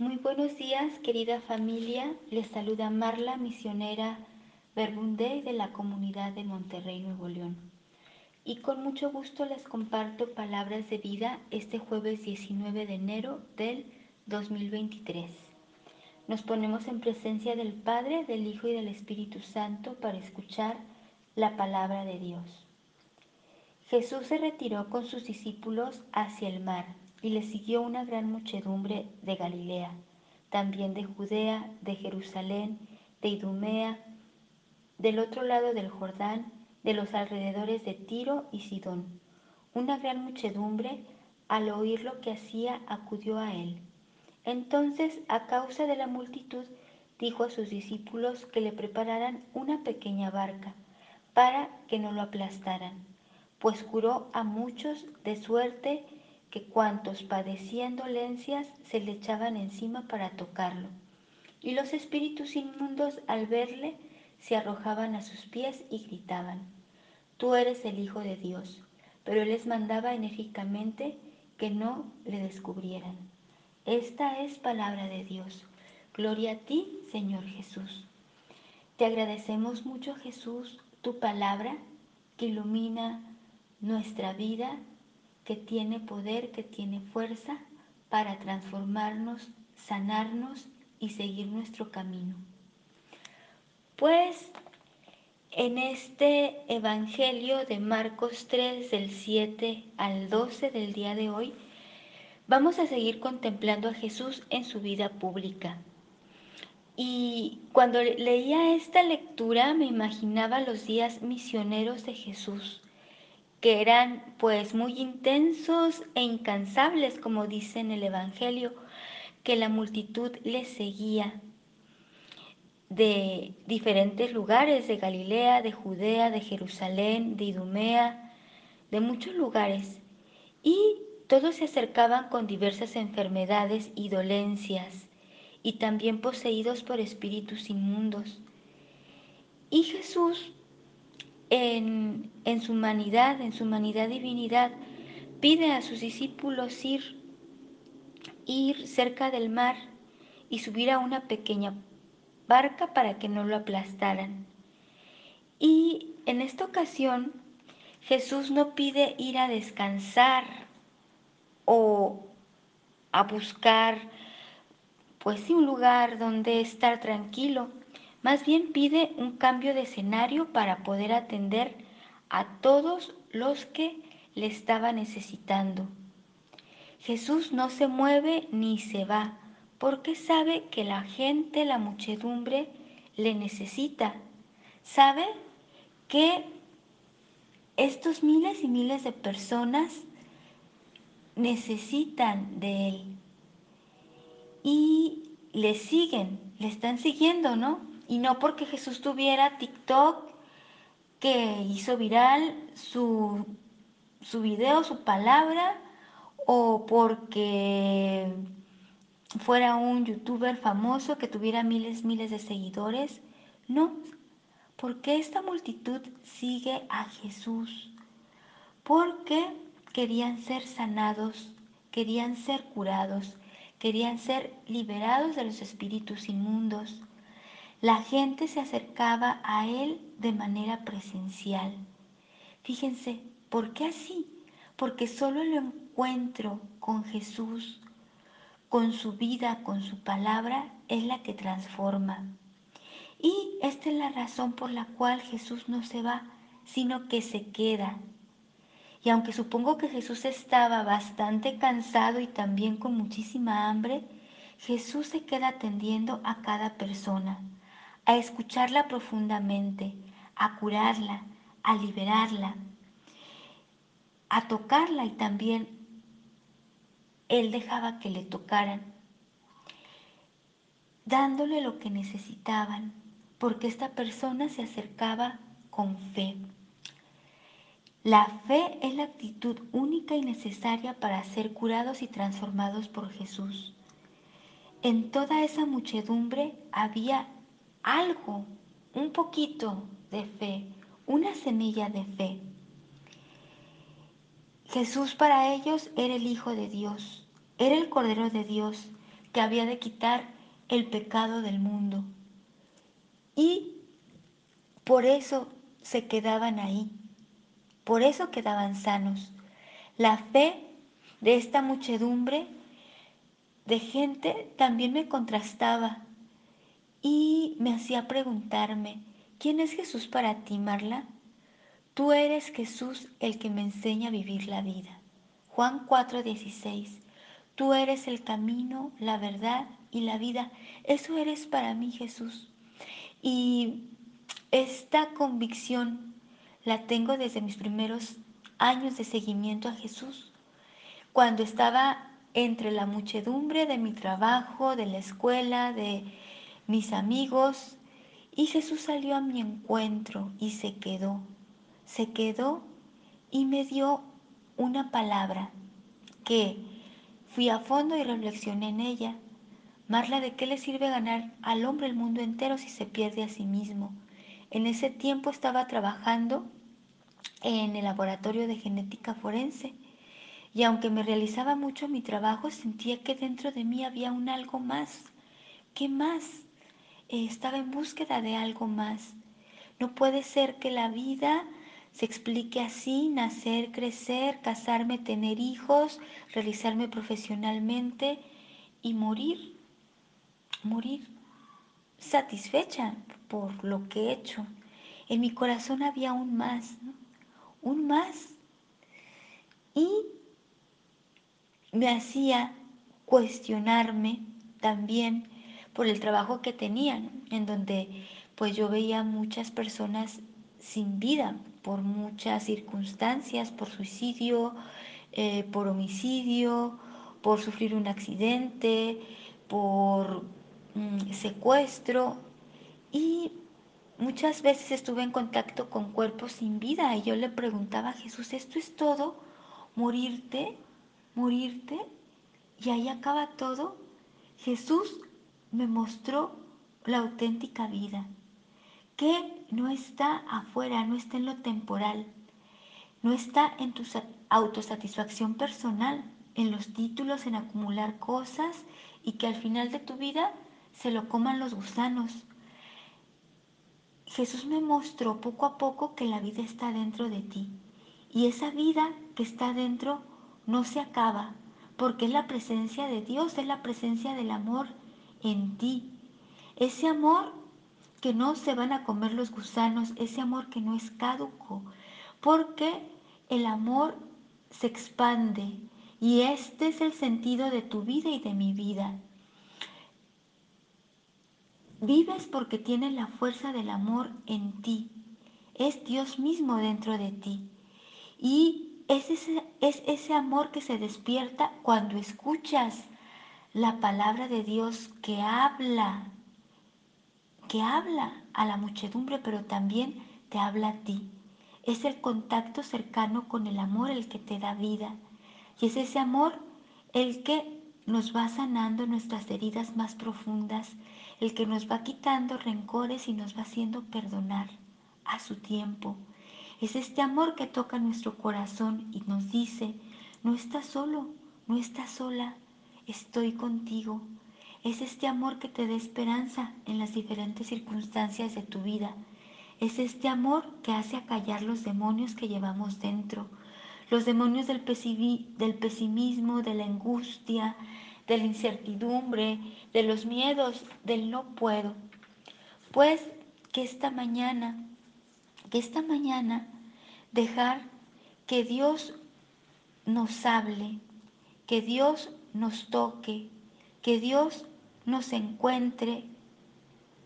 Muy buenos días, querida familia. Les saluda Marla, misionera Verbunday de la comunidad de Monterrey, Nuevo León. Y con mucho gusto les comparto palabras de vida este jueves 19 de enero del 2023. Nos ponemos en presencia del Padre, del Hijo y del Espíritu Santo para escuchar la palabra de Dios. Jesús se retiró con sus discípulos hacia el mar y le siguió una gran muchedumbre de Galilea, también de Judea, de Jerusalén, de Idumea, del otro lado del Jordán, de los alrededores de Tiro y Sidón. Una gran muchedumbre, al oír lo que hacía, acudió a él. Entonces, a causa de la multitud, dijo a sus discípulos que le prepararan una pequeña barca para que no lo aplastaran, pues curó a muchos de suerte que cuantos padecían dolencias se le echaban encima para tocarlo. Y los espíritus inmundos al verle se arrojaban a sus pies y gritaban, Tú eres el Hijo de Dios. Pero él les mandaba enérgicamente que no le descubrieran. Esta es palabra de Dios. Gloria a ti, Señor Jesús. Te agradecemos mucho, Jesús, tu palabra que ilumina nuestra vida que tiene poder, que tiene fuerza para transformarnos, sanarnos y seguir nuestro camino. Pues en este Evangelio de Marcos 3 del 7 al 12 del día de hoy, vamos a seguir contemplando a Jesús en su vida pública. Y cuando leía esta lectura me imaginaba los días misioneros de Jesús que eran pues muy intensos e incansables, como dice en el Evangelio, que la multitud le seguía de diferentes lugares, de Galilea, de Judea, de Jerusalén, de Idumea, de muchos lugares. Y todos se acercaban con diversas enfermedades y dolencias, y también poseídos por espíritus inmundos. Y Jesús en, su humanidad, en su humanidad divinidad, pide a sus discípulos ir, ir cerca del mar y subir a una pequeña barca para que no lo aplastaran. Y en esta ocasión Jesús no pide ir a descansar o a buscar pues un lugar donde estar tranquilo, más bien pide un cambio de escenario para poder atender a todos los que le estaba necesitando. Jesús no se mueve ni se va, porque sabe que la gente, la muchedumbre, le necesita. Sabe que estos miles y miles de personas necesitan de Él. Y le siguen, le están siguiendo, ¿no? Y no porque Jesús tuviera TikTok que hizo viral su, su video, su palabra, o porque fuera un youtuber famoso que tuviera miles, miles de seguidores. No, porque esta multitud sigue a Jesús. Porque querían ser sanados, querían ser curados, querían ser liberados de los espíritus inmundos. La gente se acercaba a él de manera presencial. Fíjense, ¿por qué así? Porque solo el encuentro con Jesús, con su vida, con su palabra, es la que transforma. Y esta es la razón por la cual Jesús no se va, sino que se queda. Y aunque supongo que Jesús estaba bastante cansado y también con muchísima hambre, Jesús se queda atendiendo a cada persona a escucharla profundamente, a curarla, a liberarla, a tocarla y también Él dejaba que le tocaran, dándole lo que necesitaban, porque esta persona se acercaba con fe. La fe es la actitud única y necesaria para ser curados y transformados por Jesús. En toda esa muchedumbre había algo, un poquito de fe, una semilla de fe. Jesús para ellos era el Hijo de Dios, era el Cordero de Dios que había de quitar el pecado del mundo. Y por eso se quedaban ahí, por eso quedaban sanos. La fe de esta muchedumbre de gente también me contrastaba y me hacía preguntarme, ¿quién es Jesús para ti, Marla? Tú eres Jesús el que me enseña a vivir la vida. Juan 4:16. Tú eres el camino, la verdad y la vida. Eso eres para mí, Jesús. Y esta convicción la tengo desde mis primeros años de seguimiento a Jesús. Cuando estaba entre la muchedumbre de mi trabajo, de la escuela, de mis amigos, y Jesús salió a mi encuentro y se quedó, se quedó y me dio una palabra que fui a fondo y reflexioné en ella. Marla, ¿de qué le sirve ganar al hombre el mundo entero si se pierde a sí mismo? En ese tiempo estaba trabajando en el laboratorio de genética forense y aunque me realizaba mucho mi trabajo, sentía que dentro de mí había un algo más. ¿Qué más? Estaba en búsqueda de algo más. No puede ser que la vida se explique así, nacer, crecer, casarme, tener hijos, realizarme profesionalmente y morir, morir satisfecha por lo que he hecho. En mi corazón había un más, un más. Y me hacía cuestionarme también por el trabajo que tenían, en donde pues yo veía muchas personas sin vida por muchas circunstancias, por suicidio, eh, por homicidio, por sufrir un accidente, por mm, secuestro y muchas veces estuve en contacto con cuerpos sin vida y yo le preguntaba a Jesús, ¿esto es todo? ¿Morirte? ¿Morirte? ¿Y ahí acaba todo? Jesús me mostró la auténtica vida, que no está afuera, no está en lo temporal, no está en tu autosatisfacción personal, en los títulos, en acumular cosas y que al final de tu vida se lo coman los gusanos. Jesús me mostró poco a poco que la vida está dentro de ti y esa vida que está dentro no se acaba porque es la presencia de Dios, es la presencia del amor en ti. Ese amor que no se van a comer los gusanos, ese amor que no es caduco, porque el amor se expande y este es el sentido de tu vida y de mi vida. Vives porque tienes la fuerza del amor en ti. Es Dios mismo dentro de ti. Y es ese, es ese amor que se despierta cuando escuchas la palabra de Dios que habla, que habla a la muchedumbre, pero también te habla a ti. Es el contacto cercano con el amor el que te da vida. Y es ese amor el que nos va sanando nuestras heridas más profundas, el que nos va quitando rencores y nos va haciendo perdonar a su tiempo. Es este amor que toca nuestro corazón y nos dice, no estás solo, no estás sola, estoy contigo. Es este amor que te da esperanza en las diferentes circunstancias de tu vida. Es este amor que hace acallar los demonios que llevamos dentro, los demonios del, pesimismo, de la angustia, de la incertidumbre, de los miedos, del no puedo. Pues que esta mañana, que esta mañana dejar que Dios nos hable, que Dios nos toque, que Dios nos encuentre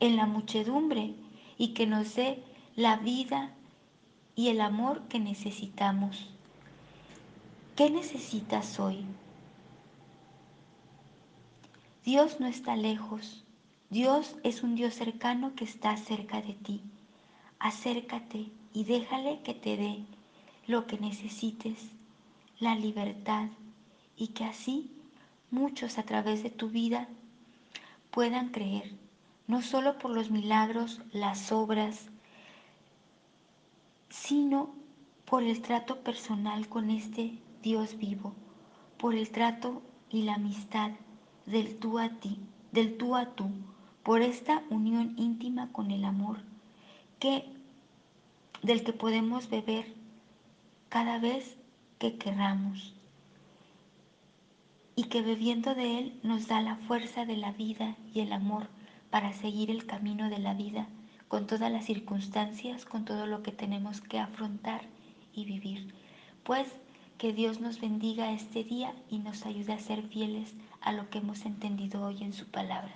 en la muchedumbre y que nos dé la vida y el amor que necesitamos. ¿Qué necesitas hoy? Dios no está lejos. Dios es un Dios cercano que está cerca de ti. Acércate y déjale que te dé lo que necesites, la libertad, y que así muchos a través de tu vida puedan creer, no solo por los milagros, las obras, sino por el trato personal con este Dios vivo, por el trato y la amistad del tú a ti, del tú a tú, por esta unión íntima con el amor que del que podemos beber cada vez que querramos y que bebiendo de él nos da la fuerza de la vida y el amor para seguir el camino de la vida con todas las circunstancias, con todo lo que tenemos que afrontar y vivir. Pues que Dios nos bendiga este día y nos ayude a ser fieles a lo que hemos entendido hoy en su palabra.